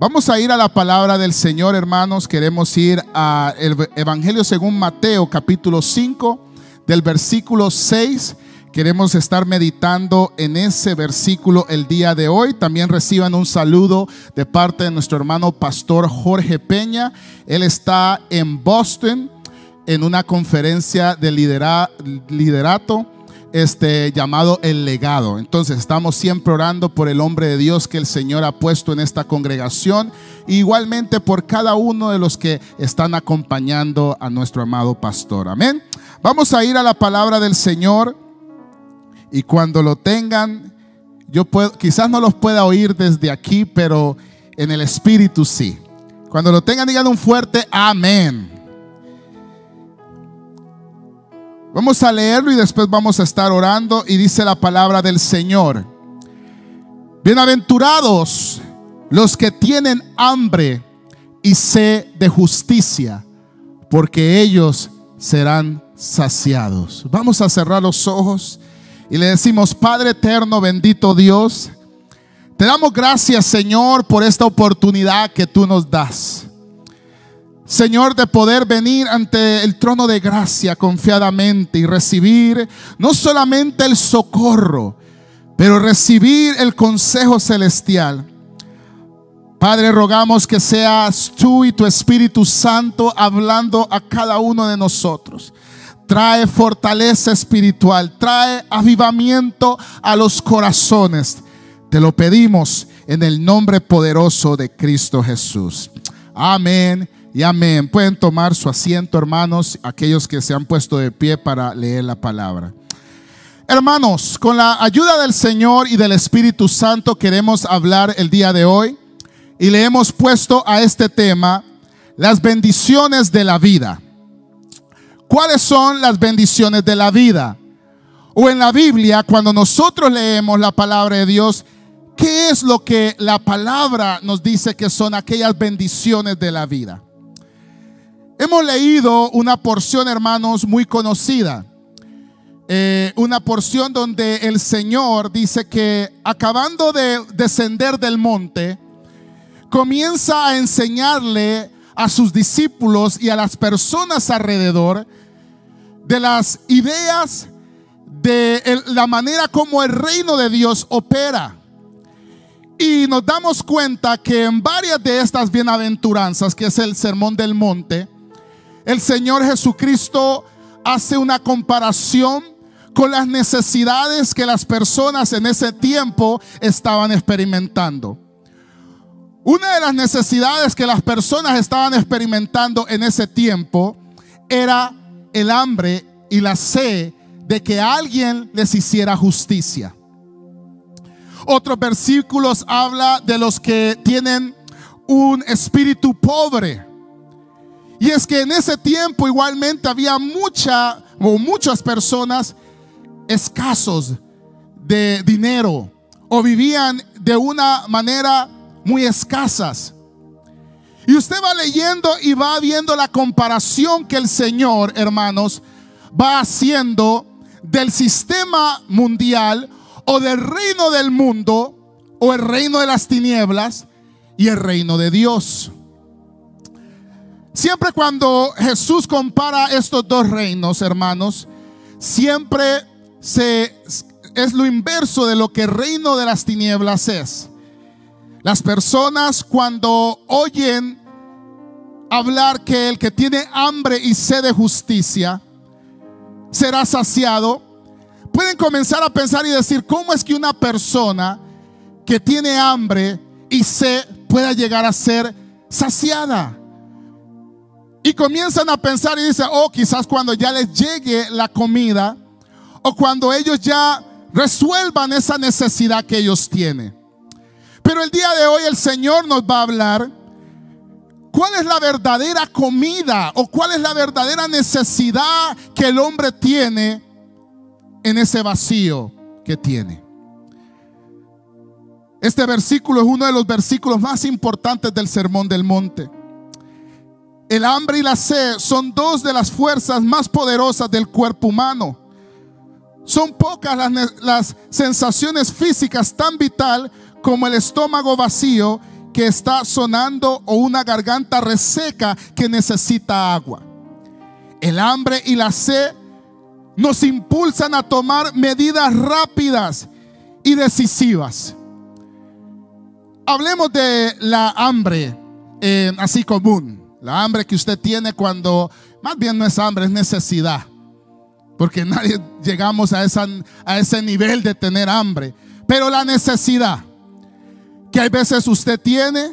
Vamos a ir a la palabra del Señor, hermanos. Queremos ir al Evangelio según Mateo, capítulo 5, del versículo 6. Queremos estar meditando en ese versículo el día de hoy. También reciban un saludo de parte de nuestro hermano pastor Jorge Peña. Él está en Boston en una conferencia de liderato este, llamado El Legado. Entonces estamos siempre orando por el hombre de Dios que el Señor ha puesto en esta congregación. igualmente por cada uno de los que están acompañando a nuestro amado pastor. Amén. Vamos a ir a la palabra del Señor y cuando lo tengan, yo puedo, quizás no los pueda oír desde aquí, pero en el Espíritu sí. Cuando lo tengan, digan un fuerte amén. Vamos a leerlo y después vamos a estar orando y dice la palabra del Señor. Bienaventurados los que tienen hambre y sed de justicia, porque ellos serán saciados. Vamos a cerrar los ojos y le decimos, Padre eterno, bendito Dios, te damos gracias Señor por esta oportunidad que tú nos das. Señor, de poder venir ante el trono de gracia confiadamente y recibir no solamente el socorro, pero recibir el consejo celestial. Padre, rogamos que seas tú y tu Espíritu Santo hablando a cada uno de nosotros. Trae fortaleza espiritual, trae avivamiento a los corazones. Te lo pedimos en el nombre poderoso de Cristo Jesús. Amén y amén. Pueden tomar su asiento, hermanos, aquellos que se han puesto de pie para leer la palabra. Hermanos, con la ayuda del Señor y del Espíritu Santo queremos hablar el día de hoy y le hemos puesto a este tema las bendiciones de la vida. ¿Cuáles son las bendiciones de la vida? O en la Biblia, cuando nosotros leemos la palabra de Dios, ¿qué es lo que la palabra nos dice que son aquellas bendiciones de la vida? Hemos leído una porción, hermanos, muy conocida. Eh, una porción donde el Señor dice que acabando de descender del monte, comienza a enseñarle a sus discípulos y a las personas alrededor de las ideas de la manera como el reino de Dios opera. Y nos damos cuenta que en varias de estas bienaventuranzas, que es el sermón del monte, el Señor Jesucristo hace una comparación con las necesidades que las personas en ese tiempo estaban experimentando. Una de las necesidades que las personas estaban experimentando en ese tiempo era el hambre y la sed de que alguien les hiciera justicia. Otros versículos habla de los que tienen un espíritu pobre y es que en ese tiempo igualmente había mucha o muchas personas escasos de dinero o vivían de una manera muy escasas. Y usted va leyendo y va viendo la comparación que el Señor, hermanos, va haciendo del sistema mundial o del reino del mundo o el reino de las tinieblas y el reino de Dios. Siempre cuando Jesús compara estos dos reinos, hermanos, siempre se, es lo inverso de lo que el reino de las tinieblas es. Las personas cuando oyen hablar que el que tiene hambre y sed de justicia será saciado, pueden comenzar a pensar y decir, ¿cómo es que una persona que tiene hambre y sed pueda llegar a ser saciada? Y comienzan a pensar y dicen, oh, quizás cuando ya les llegue la comida o cuando ellos ya resuelvan esa necesidad que ellos tienen. Pero el día de hoy el Señor nos va a hablar cuál es la verdadera comida o cuál es la verdadera necesidad que el hombre tiene en ese vacío que tiene. Este versículo es uno de los versículos más importantes del Sermón del Monte. El hambre y la sed son dos de las fuerzas más poderosas del cuerpo humano. Son pocas las, sensaciones físicas tan vital como el estómago vacío que está sonando o una garganta reseca que necesita agua. El hambre y la sed nos impulsan a tomar medidas rápidas y decisivas. Hablemos de la hambre eh, así común, la hambre que usted tiene cuando, más bien no es hambre, es necesidad, porque nadie llegamos a, esa, a ese nivel de tener hambre, pero la necesidad que hay veces usted tiene,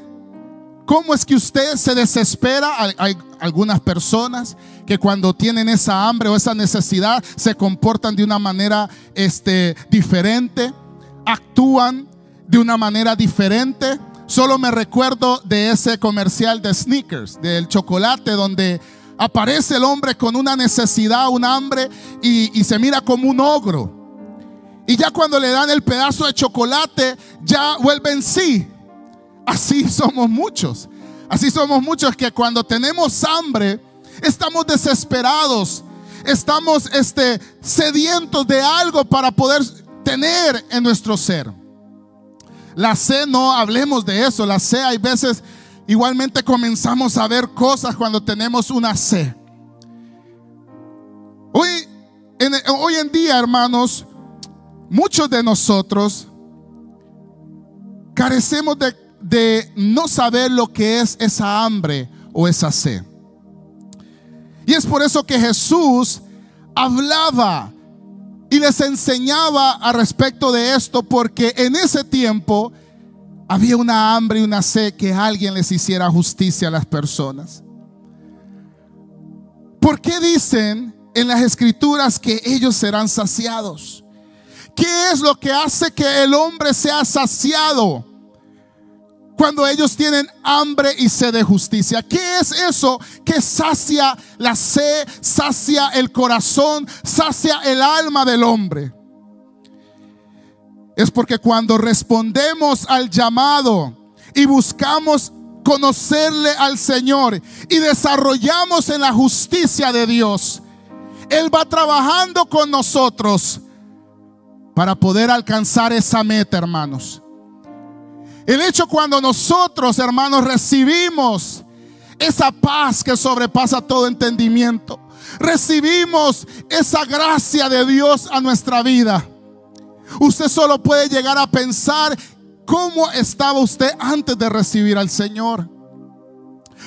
¿cómo es que usted se desespera? Hay, algunas personas que cuando tienen esa hambre o esa necesidad se comportan de una manera este, diferente, actúan de una manera diferente. Solo me recuerdo de ese comercial de sneakers, del chocolate, donde aparece el hombre con una necesidad, un hambre, y, y se mira como un ogro. Y ya cuando le dan el pedazo de chocolate, ya vuelve en sí. Así somos muchos. Así somos muchos que cuando tenemos hambre, estamos desesperados, estamos este, sedientos de algo para poder tener en nuestro ser. La sed, no hablemos de eso. La sed, hay veces igualmente comenzamos a ver cosas cuando tenemos una en, hoy en día, hermanos, muchos de nosotros carecemos de, de no saber lo que es esa hambre o esa sed. Y es por eso que Jesús hablaba y les enseñaba a respecto de esto, porque en ese tiempo había una hambre y una sed que alguien les hiciera justicia a las personas. ¿Por qué dicen en las escrituras que ellos serán saciados? ¿Qué es lo que hace que el hombre sea saciado? Cuando ellos tienen hambre y sed de justicia. ¿Qué es eso que sacia la sed, sacia el corazón, sacia el alma del hombre? Es porque cuando respondemos al llamado y buscamos conocerle al Señor y desarrollamos en la justicia de Dios, Él va trabajando con nosotros para poder alcanzar esa meta, hermanos. El hecho cuando nosotros, hermanos, recibimos esa paz que sobrepasa todo entendimiento, recibimos esa gracia de Dios a nuestra vida. Usted solo puede llegar a pensar cómo estaba usted antes de recibir al Señor.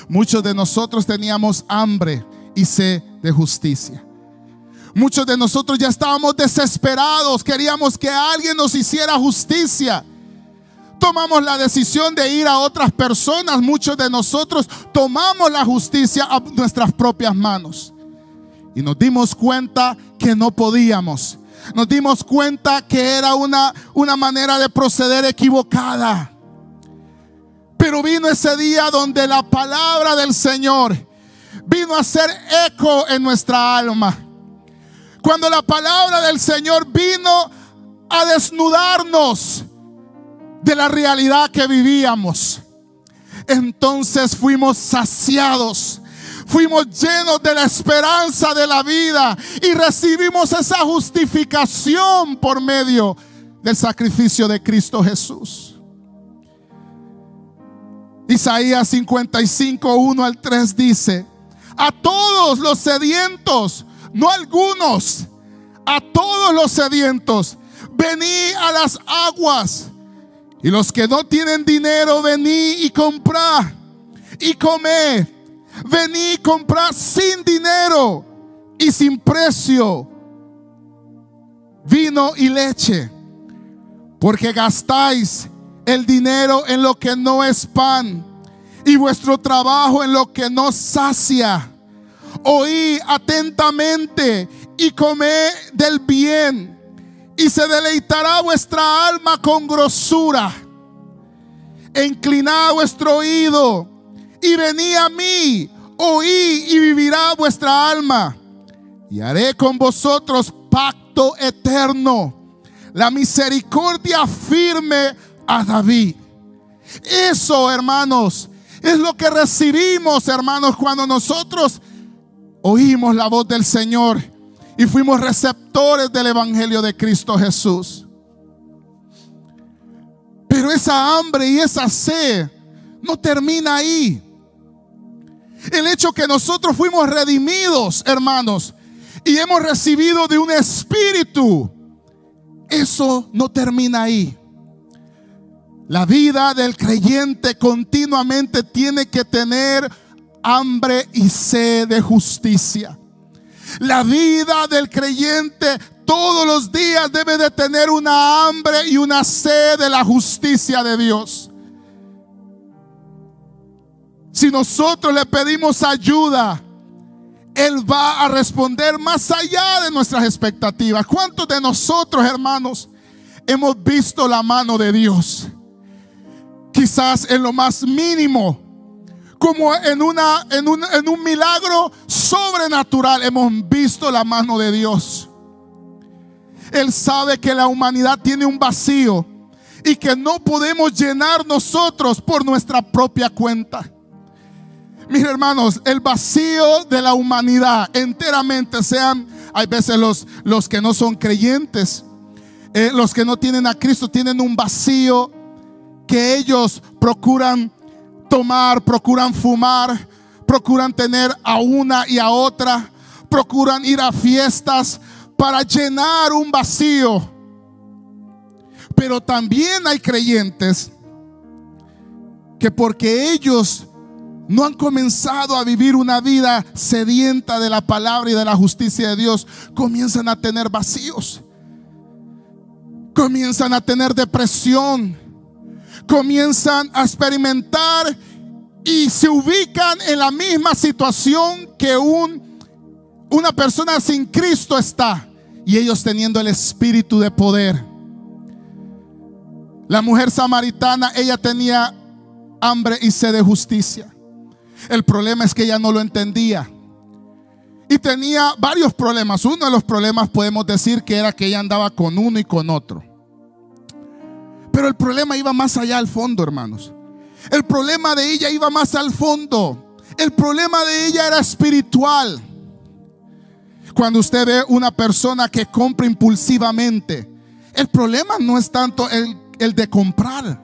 Muchos de nosotros teníamos hambre y sed de justicia. Muchos de nosotros ya estábamos desesperados, queríamos que alguien nos hiciera justicia. Tomamos la decisión de ir a otras personas. Muchos de nosotros tomamos la justicia a nuestras propias manos. Y nos dimos cuenta que no podíamos. Nos dimos cuenta que era una, una manera de proceder equivocada. Pero vino ese día donde la palabra del Señor vino a hacer eco en nuestra alma cuando la palabra del Señor vino a desnudarnos de la realidad que vivíamos, entonces fuimos saciados. Fuimos llenos de la esperanza de la vida y recibimos esa justificación por medio del sacrificio de Cristo Jesús. Isaías 55, 1 al 3 dice, a todos los sedientos no algunos, a todos los sedientos, vení a las aguas. Y los que no tienen dinero, vení y comprá y comé. Vení y comprá sin dinero y sin precio vino y leche. Porque gastáis el dinero en lo que no es pan y vuestro trabajo en lo que no sacia oí atentamente y comé del bien, y se deleitará vuestra alma con grosura. Inclinad vuestro oído y vení a mí, oí y vivirá vuestra alma. Y haré con vosotros pacto eterno, la misericordia firme a David. Eso, hermanos, es lo que recibimos, hermanos, cuando nosotros oímos la voz del Señor y fuimos receptores del Evangelio de Cristo Jesús. Pero esa hambre y esa sed no termina ahí. El hecho que nosotros fuimos redimidos, hermanos, y hemos recibido de un espíritu, eso no termina ahí. La vida del creyente continuamente tiene que tener hambre y sed de justicia. La vida del creyente todos los días debe de tener una hambre y una sed de la justicia de Dios. Si nosotros le pedimos ayuda, Él va a responder más allá de nuestras expectativas. ¿Cuántos de nosotros, hermanos, hemos visto la mano de Dios? Quizás en lo más mínimo, como en, una, en, un, en un milagro sobrenatural, hemos visto la mano de Dios. Él sabe que la humanidad tiene un vacío y que no podemos llenar nosotros por nuestra propia cuenta. Mis hermanos, el vacío de la humanidad enteramente, sean, hay veces los, los que no son creyentes, eh, los que no tienen a Cristo, tienen un vacío que ellos procuran tomar, procuran fumar, procuran tener a una y a otra, procuran ir a fiestas para llenar un vacío. Pero también hay creyentes que porque ellos no han comenzado a vivir una vida sedienta de la palabra y de la justicia de Dios, comienzan a tener vacíos. Comienzan a tener depresión. Comienzan a experimentar y se ubican en la misma situación que un, una persona sin Cristo está. Y ellos teniendo el espíritu de poder. La mujer samaritana, ella tenía hambre y sed de justicia. El problema es que ella no lo entendía. Y tenía varios problemas. Uno de los problemas podemos decir que era que ella andaba con uno y con otro. Pero el problema iba más allá al fondo, hermanos. El problema de ella iba más al fondo. El problema de ella era espiritual. Cuando usted ve una persona que compra impulsivamente, el problema no es tanto el, el de comprar.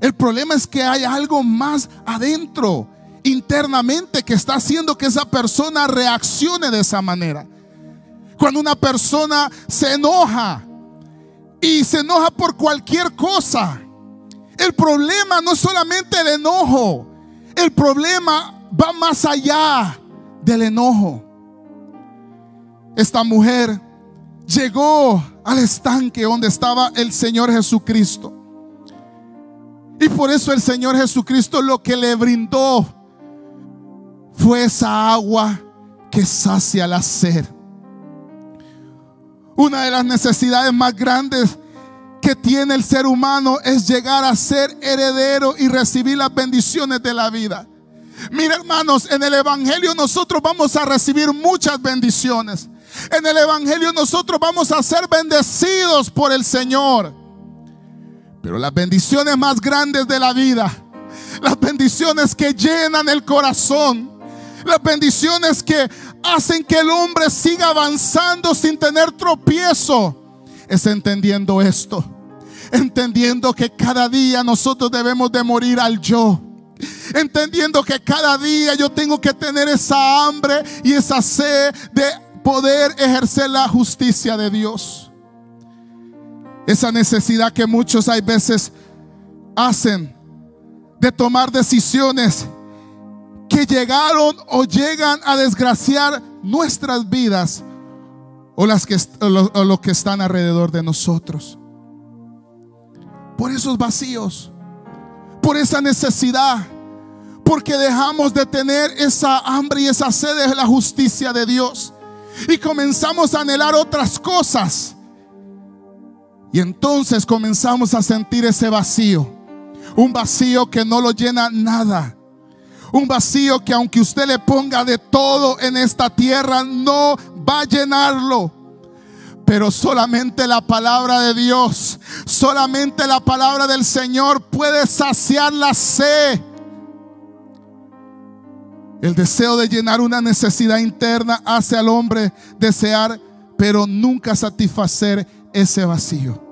El problema es que hay algo más adentro internamente que está haciendo que esa persona reaccione de esa manera. Cuando una persona se enoja y se enoja por cualquier cosa, el problema no es solamente el enojo, el problema va más allá del enojo. Esta mujer llegó al estanque donde estaba el Señor Jesucristo. Y por eso el Señor Jesucristo lo que le brindó fue esa agua que sacia la sed. Una de las necesidades más grandes que tiene el ser humano es llegar a ser heredero y recibir las bendiciones de la vida. Mira hermanos, en el Evangelio nosotros vamos a recibir muchas bendiciones. En el Evangelio nosotros vamos a ser bendecidos por el Señor. Pero las bendiciones más grandes de la vida, las bendiciones que llenan el corazón, las bendiciones que hacen que el hombre siga avanzando sin tener tropiezo. Es entendiendo esto. Entendiendo que cada día nosotros debemos de morir al yo. Entendiendo que cada día yo tengo que tener esa hambre y esa sed de poder ejercer la justicia de Dios. Esa necesidad que muchos hay veces hacen de tomar decisiones que llegaron o llegan a desgraciar nuestras vidas o las que que están alrededor de nosotros. Por esos vacíos, por esa necesidad, porque dejamos de tener esa hambre y esa sed de la justicia de Dios y comenzamos a anhelar otras cosas. Y entonces comenzamos a sentir ese vacío, un vacío que no lo llena nada un vacío que aunque usted le ponga de todo en esta tierra, no va a llenarlo. Pero solamente la palabra de Dios, solamente la palabra del Señor puede saciar la sed. El deseo de llenar una necesidad interna hace al hombre desear, pero nunca satisfacer ese vacío.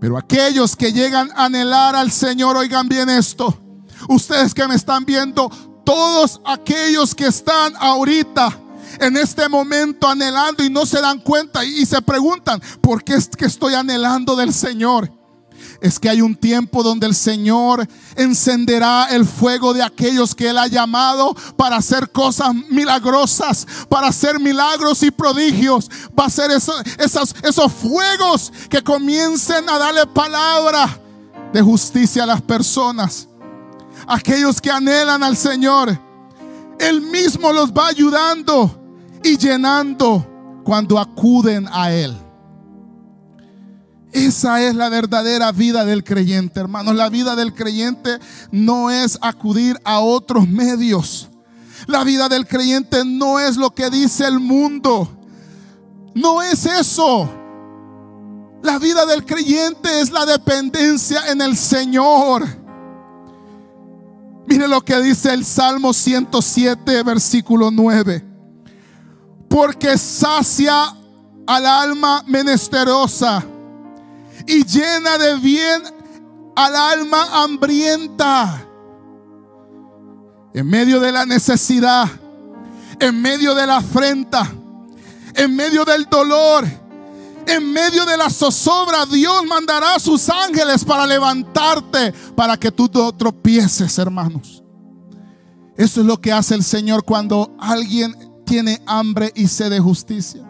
Pero aquellos que llegan a anhelar al Señor, oigan bien esto. Ustedes que me están viendo, todos aquellos que están ahorita en este momento anhelando y no se dan cuenta y, se preguntan, ¿por qué es que estoy anhelando del Señor? Es que hay un tiempo donde el Señor encenderá el fuego de aquellos que Él ha llamado para hacer cosas milagrosas, para hacer milagros y prodigios. Va a ser esos, esos fuegos que comiencen a darle palabra de justicia a las personas. Aquellos que anhelan al Señor, Él mismo los va ayudando y llenando cuando acuden a Él. Esa es la verdadera vida del creyente, hermanos. La vida del creyente no es acudir a otros medios. La vida del creyente no es lo que dice el mundo. No es eso. La vida del creyente es la dependencia en el Señor. Mire lo que dice el Salmo 107, versículo 9. Porque sacia al alma menesterosa y llena de bien al alma hambrienta. En medio de la necesidad, en medio de la afrenta, en medio del dolor, en medio de la zozobra, Dios mandará a sus ángeles para levantarte, para que tú no tropieces, hermanos. Eso es lo que hace el Señor cuando alguien tiene hambre y sed de justicia.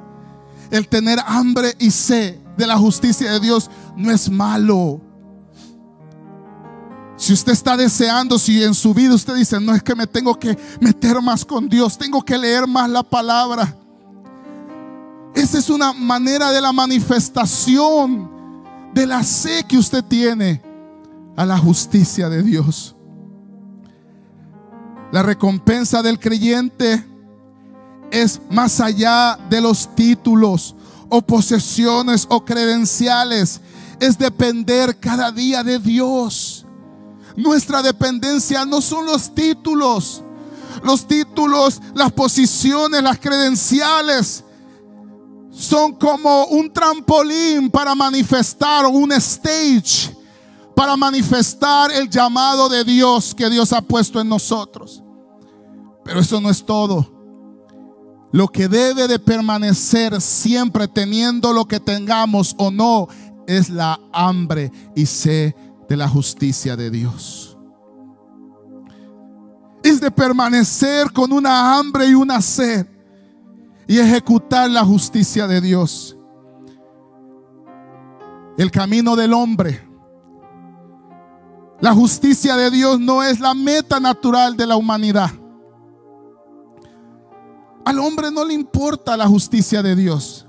El tener hambre y sed de la justicia de Dios no es malo. Si usted está deseando, si en su vida usted dice, no es que me tengo que meter más con Dios, tengo que leer más la palabra. Esa es una manera de la manifestación de la sed que usted tiene a la justicia de Dios. La recompensa del creyente es más allá de los títulos o posesiones o credenciales. Es depender cada día de Dios. Nuestra dependencia no son los títulos. Los títulos, las posiciones, las credenciales son como un trampolín para manifestar un stage para manifestar el llamado de Dios que Dios ha puesto en nosotros. Pero eso no es todo. Lo que debe de permanecer siempre teniendo lo que tengamos o no es la hambre y sed de la justicia de Dios. Es de permanecer con una hambre y una sed y ejecutar la justicia de Dios. El camino del hombre. La justicia de Dios no es la meta natural de la humanidad. Al hombre no le importa la justicia de Dios.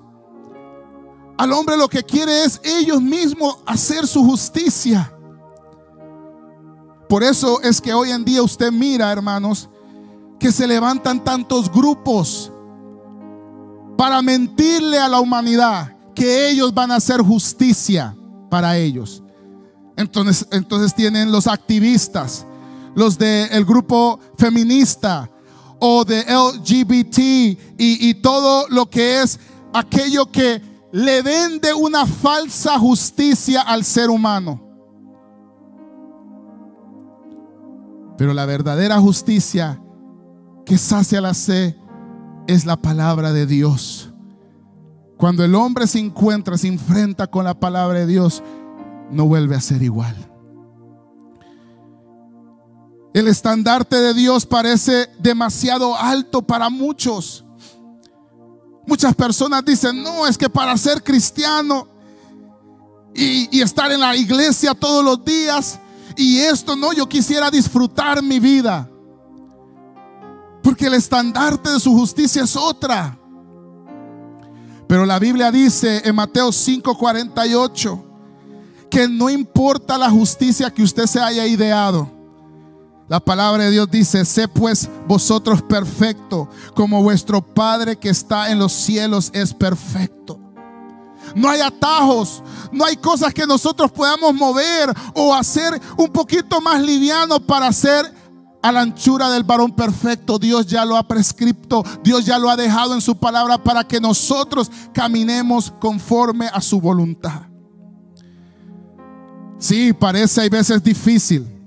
Al hombre lo que quiere es ellos mismos hacer su justicia. Por eso es que hoy en día usted mira, hermanos, que se levantan tantos grupos para mentirle a la humanidad que ellos van a hacer justicia para ellos. Entonces, entonces tienen los activistas, los del grupo feminista, o de LGBT y, todo lo que es aquello que le vende una falsa justicia al ser humano. Pero la verdadera justicia que sacia la sed es la palabra de Dios. Cuando el hombre se encuentra, se enfrenta con la palabra de Dios, no vuelve a ser igual. El estandarte de Dios parece demasiado alto para muchos. Muchas personas dicen, no, es que para ser cristiano y, estar en la iglesia todos los días y esto, no, yo quisiera disfrutar mi vida. Porque el estandarte de su justicia es otra. Pero la Biblia dice en Mateo 5:48 que no importa la justicia que usted se haya ideado la palabra de Dios dice, sé pues vosotros perfecto, como vuestro Padre que está en los cielos es perfecto. No hay atajos, no hay cosas que nosotros podamos mover o hacer un poquito más liviano para hacer a la anchura del varón perfecto. Dios ya lo ha prescripto, Dios ya lo ha dejado en su palabra para que nosotros caminemos conforme a su voluntad. Sí, parece hay veces difícil.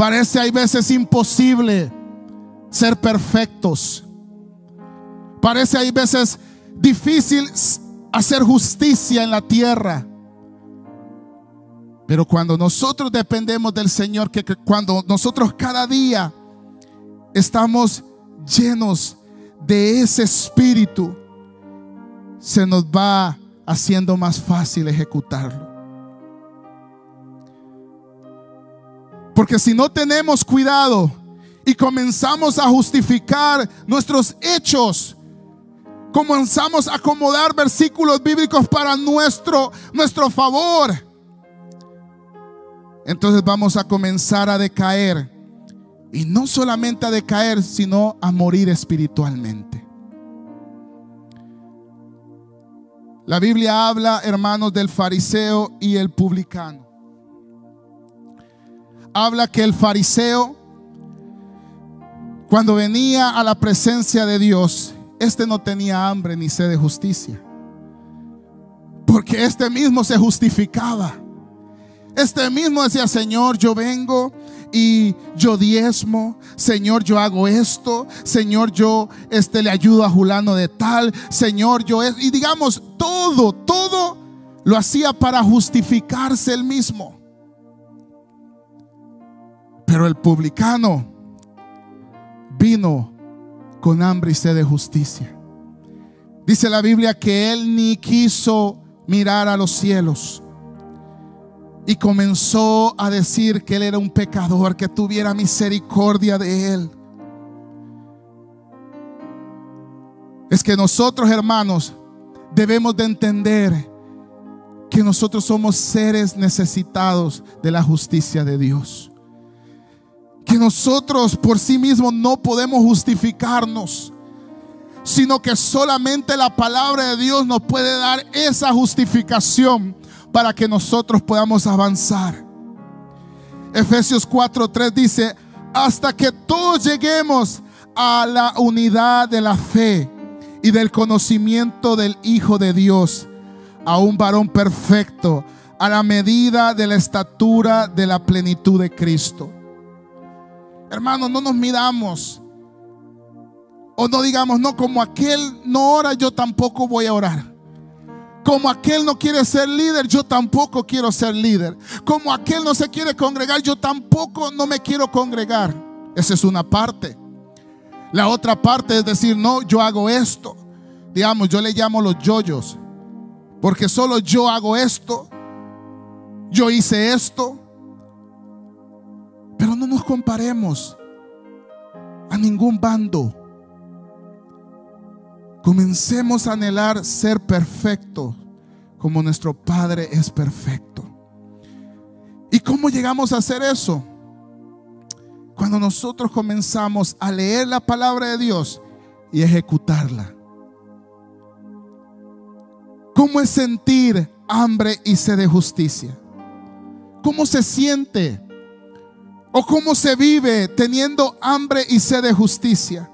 Parece hay veces imposible ser perfectos. Parece hay veces difícil hacer justicia en la tierra. Pero cuando nosotros dependemos del Señor, que, cuando nosotros cada día estamos llenos de ese espíritu, se nos va haciendo más fácil ejecutarlo. Porque si no tenemos cuidado y comenzamos a justificar nuestros hechos, comenzamos a acomodar versículos bíblicos para nuestro, nuestro favor, entonces vamos a comenzar a decaer. Y no solamente a decaer, sino a morir espiritualmente. La Biblia habla, hermanos, del fariseo y el publicano. Habla que el fariseo, cuando venía a la presencia de Dios, este no tenía hambre ni sed de justicia. Porque este mismo se justificaba. Este mismo decía, Señor, yo vengo y yo diezmo, Señor, yo hago esto, Señor, yo este le ayudo a Julano de tal, Señor, yo y digamos todo, todo lo hacía para justificarse el mismo. Pero el publicano vino con hambre y sed de justicia. Dice la Biblia que él ni quiso mirar a los cielos y comenzó a decir que él era un pecador, que tuviera misericordia de él. Es que nosotros, hermanos, debemos de entender que nosotros somos seres necesitados de la justicia de Dios. Que nosotros por sí mismos no podemos justificarnos, sino que solamente la palabra de Dios nos puede dar esa justificación para que nosotros podamos avanzar. Efesios 4:3 dice, hasta que todos lleguemos a la unidad de la fe y del conocimiento del Hijo de Dios, a un varón perfecto, a la medida de la estatura de la plenitud de Cristo. Hermanos, no nos midamos. O no digamos, no, como aquel no ora, yo tampoco voy a orar. Como aquel no quiere ser líder, yo tampoco quiero ser líder. Como aquel no se quiere congregar, yo tampoco no me quiero congregar. Esa es una parte. La otra parte es decir, no, yo hago esto. Digamos, yo le llamo los yoyos. Porque solo yo hago esto. Yo hice esto. Pero no nos comparemos a ningún bando. Comencemos a anhelar ser perfecto como nuestro Padre es perfecto. ¿Y cómo llegamos a hacer eso? Cuando nosotros comenzamos a leer la palabra de Dios y ejecutarla. ¿Cómo es sentir hambre y sed de justicia? ¿Cómo se siente? ¿O cómo se vive teniendo hambre y sed de justicia?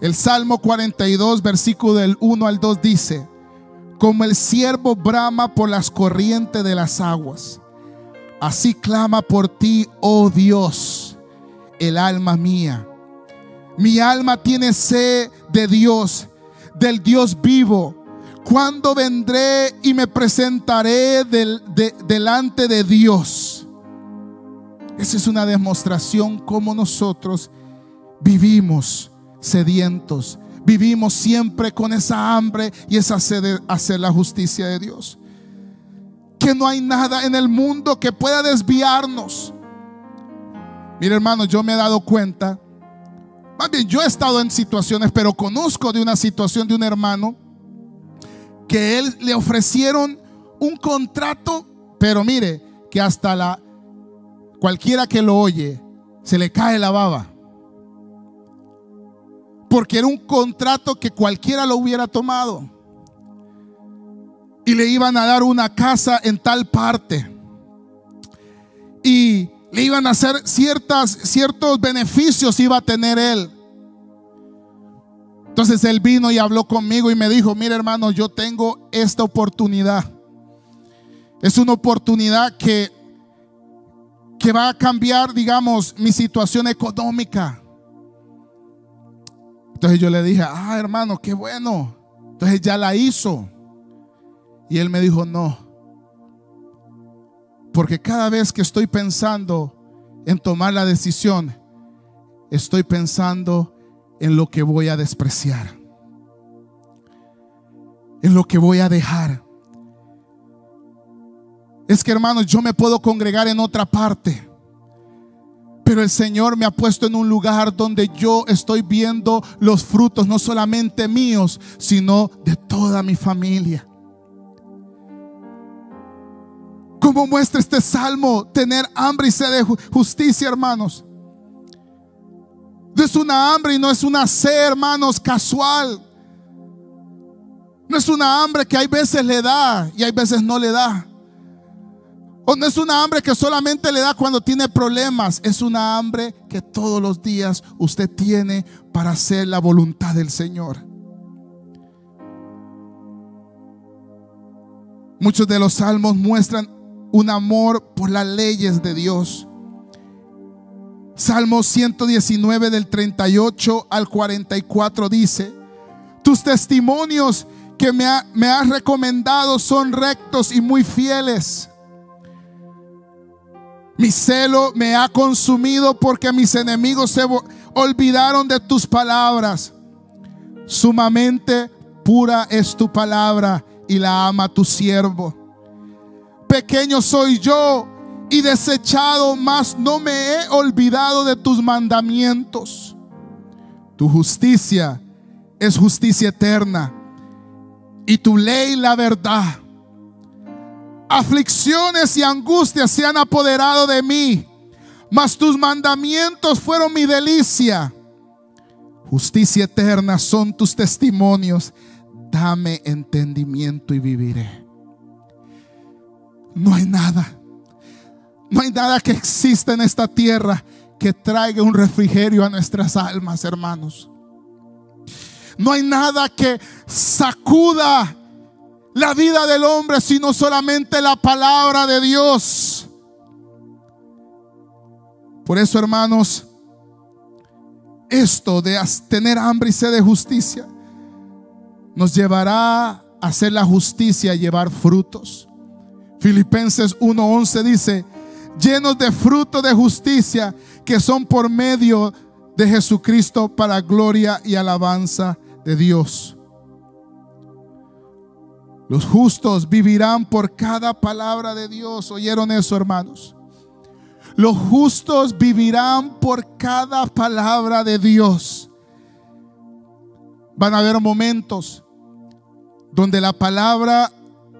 El Salmo 42, versículo del 1 al 2 dice, como el siervo brama por las corrientes de las aguas, así clama por ti, oh Dios, el alma mía. Mi alma tiene sed de Dios, del Dios vivo. Cuando vendré y me presentaré delante de Dios. Esa es una demostración cómo nosotros vivimos sedientos. Vivimos siempre con esa hambre y esa sed de hacer la justicia de Dios. Que no hay nada en el mundo que pueda desviarnos. Mire hermano, yo me he dado cuenta. Más bien, yo he estado en situaciones, pero conozco de una situación de un hermano que él le ofrecieron un contrato, pero mire, que hasta la cualquiera que lo oye se le cae la baba porque era un contrato que cualquiera lo hubiera tomado. Y le iban a dar una casa en tal parte. Y le iban a hacer ciertas, ciertos beneficios iba a tener él. Entonces él vino y habló conmigo y me dijo, mire hermano, yo tengo esta oportunidad. Es una oportunidad que, que va a cambiar, digamos, mi situación económica. Entonces yo le dije, ah, hermano, qué bueno. Entonces ya la hizo. Y él me dijo, no. Porque cada vez que estoy pensando en tomar la decisión, estoy pensando en lo que voy a despreciar, en lo que voy a dejar. Es que hermanos, yo me puedo congregar en otra parte, pero el Señor me ha puesto en un lugar donde yo estoy viendo los frutos, no solamente míos, sino de toda mi familia. Como muestra este salmo, tener hambre y sed de justicia, hermanos. No es una hambre y no es una sed, hermanos, casual. No es una hambre que hay veces le da y hay veces no le da. O no es una hambre que solamente le da cuando tiene problemas. Es una hambre que todos los días usted tiene para hacer la voluntad del Señor. Muchos de los salmos muestran un amor por las leyes de Dios. Salmo 119 del 38 al 44 dice, tus testimonios que me, me has recomendado son rectos y muy fieles. Mi celo me ha consumido porque mis enemigos se olvidaron de tus palabras. Sumamente pura es tu palabra y la ama tu siervo. Pequeño soy yo y desechado, mas no me he olvidado de tus mandamientos. Tu justicia es justicia eterna y tu ley la verdad. Aflicciones y angustias se han apoderado de mí, mas tus mandamientos fueron mi delicia. Justicia eterna son tus testimonios. Dame entendimiento y viviré. No hay nada no hay nada que exista en esta tierra que traiga un refrigerio a nuestras almas, hermanos. No hay nada que sacuda la vida del hombre, sino solamente la palabra de Dios. Por eso, hermanos, esto de tener hambre y sed de justicia nos llevará a hacer la justicia y llevar frutos. Filipenses 1:11 dice, llenos de fruto de justicia que son por medio de Jesucristo para gloria y alabanza de Dios. Los justos vivirán por cada palabra de Dios. ¿Oyeron eso, hermanos? Los justos vivirán por cada palabra de Dios. Van a haber momentos donde la palabra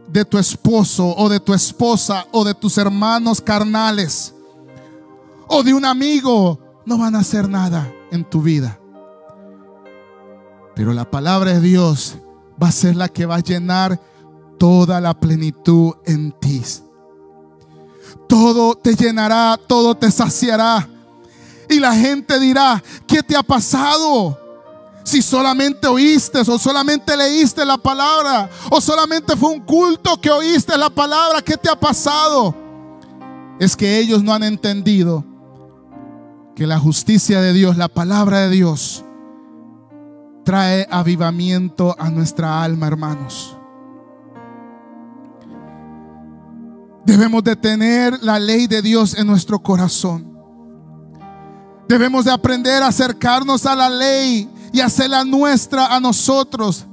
de tu esposo o de tu esposa o de tus hermanos carnales o de un amigo no van a hacer nada en tu vida. Pero la palabra de Dios va a ser la que va a llenar toda la plenitud en ti. Todo te llenará, todo te saciará. Y la gente dirá, ¿qué te ha pasado? Si solamente oíste o solamente leíste la palabra o solamente fue un culto que oíste la palabra, ¿qué te ha pasado? Es que ellos no han entendido que la justicia de Dios, la palabra de Dios, trae avivamiento a nuestra alma, hermanos. Debemos de tener la ley de Dios en nuestro corazón. Debemos de aprender a acercarnos a la ley y hacerla nuestra a nosotros.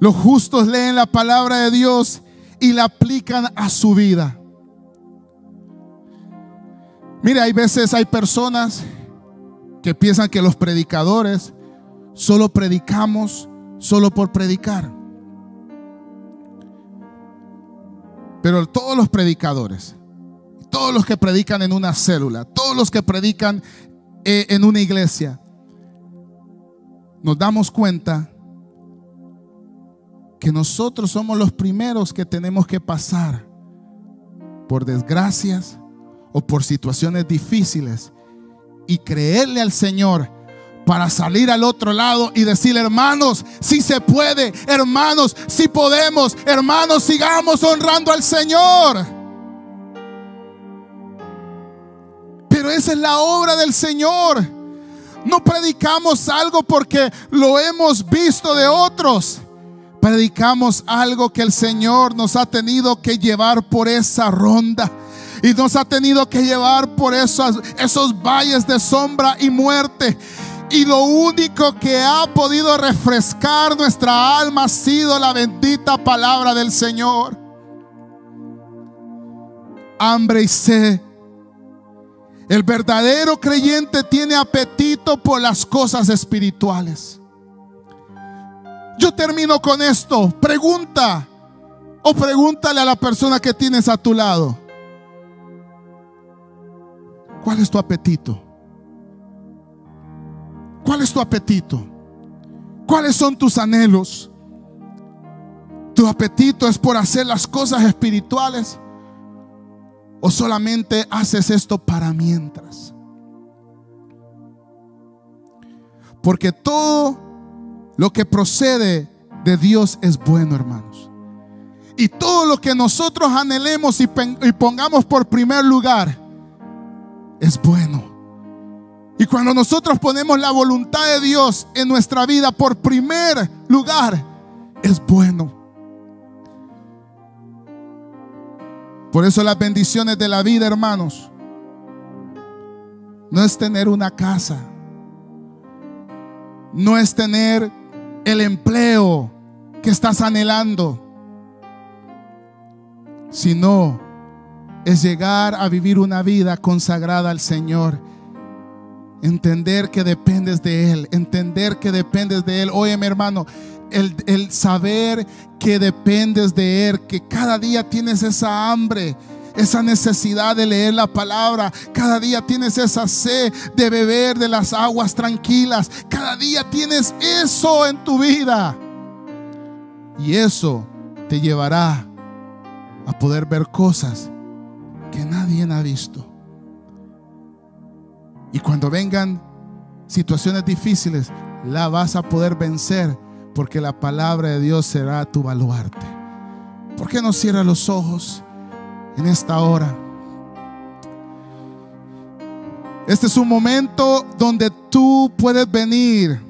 Los justos leen la palabra de Dios y la aplican a su vida. Mire, hay veces hay personas que piensan que los predicadores solo predicamos solo por predicar. Pero todos los predicadores, todos los que predican en una célula, todos los que predican eh, en una iglesia, nos damos cuenta que nosotros somos los primeros que tenemos que pasar por desgracias o por situaciones difíciles y creerle al Señor para salir al otro lado y decir, hermanos, si se puede, hermanos, si podemos, hermanos, sigamos honrando al Señor. Pero esa es la obra del Señor. No predicamos algo porque lo hemos visto de otros. Predicamos algo que el Señor nos ha tenido que llevar por esa ronda. Y nos ha tenido que llevar por esos, esos valles de sombra y muerte. Y lo único que ha podido refrescar nuestra alma ha sido la bendita palabra del Señor. Hambre y sed. El verdadero creyente tiene apetito por las cosas espirituales. Yo termino con esto. Pregunta o pregúntale a la persona que tienes a tu lado. ¿Cuál es tu apetito? ¿Cuál es tu apetito? ¿Cuáles son tus anhelos? ¿Tu apetito es por hacer las cosas espirituales? ¿O solamente haces esto para mientras? Porque todo lo que procede de Dios es bueno, hermanos. Y todo lo que nosotros anhelemos y, pongamos por primer lugar es bueno. Y cuando nosotros ponemos la voluntad de Dios en nuestra vida por primer lugar, es bueno. Por eso las bendiciones de la vida, hermanos, no es tener una casa, no es tener el empleo que estás anhelando, sino es llegar a vivir una vida consagrada al Señor Entender que dependes de Él. Entender que dependes de Él. Oye, mi hermano, el, el, saber que dependes de Él. Que cada día tienes esa hambre. Esa necesidad de leer la palabra. Cada día tienes esa sed de beber de las aguas tranquilas. Cada día tienes eso en tu vida. Y eso te llevará a poder ver cosas que nadie ha visto. Y cuando vengan situaciones difíciles, la vas a poder vencer porque la palabra de Dios será tu baluarte. ¿Por qué no cierras los ojos en esta hora? Este es un momento donde tú puedes venir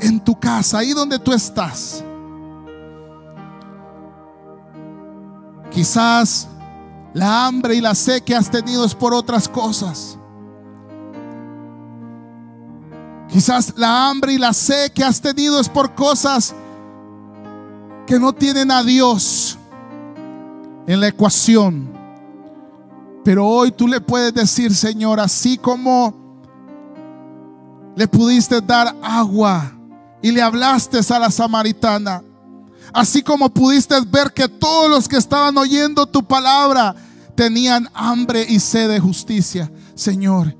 en tu casa, ahí donde tú estás. Quizás la hambre y la sed que has tenido es por otras cosas. Quizás la hambre y la sed que has tenido es por cosas que no tienen a Dios en la ecuación. Pero hoy tú le puedes decir, Señor, así como le pudiste dar agua y le hablaste a la samaritana, Así como pudiste ver que todos los que estaban oyendo tu palabra tenían hambre y sed de justicia. Señor,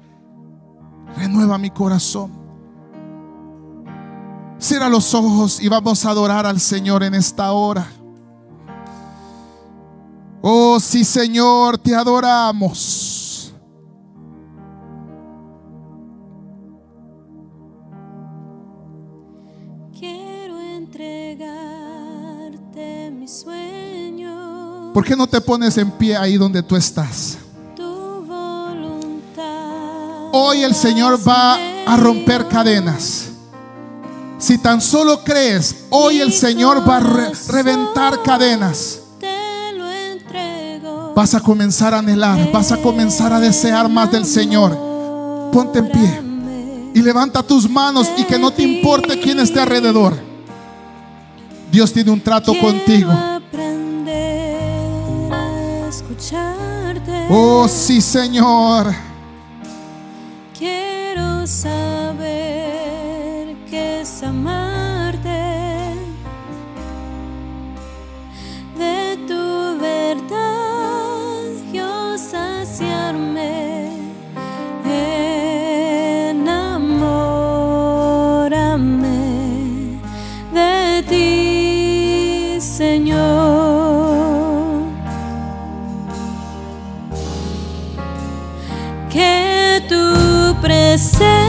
renueva mi corazón. Cierra los ojos y vamos a adorar al Señor en esta hora. Oh, sí, Señor, te adoramos. ¿Por qué no te pones en pie ahí donde tú estás? Hoy el Señor va a romper cadenas. Si tan solo crees, hoy el Señor va a reventar cadenas. Vas a comenzar a anhelar, vas a comenzar a desear más del Señor. Ponte en pie y levanta tus manos y que no te importe quién esté alrededor. Dios tiene un trato contigo. Oh, sí, Señor. Quiero saber presencia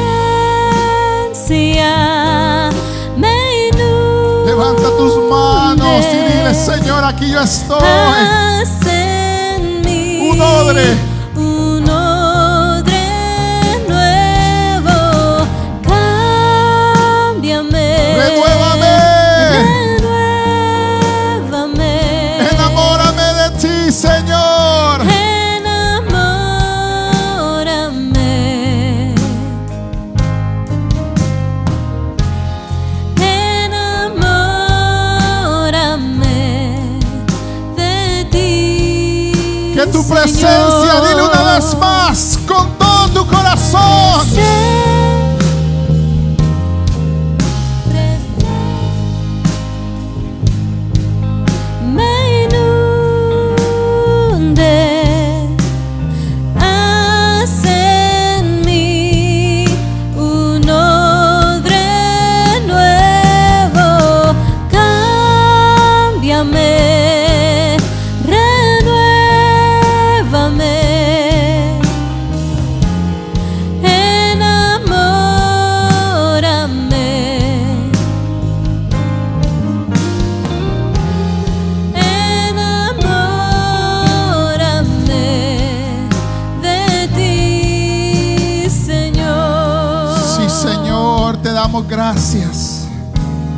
me. Levanta tus manos y dile, Señor, aquí yo estoy. Haz un odre Jesus.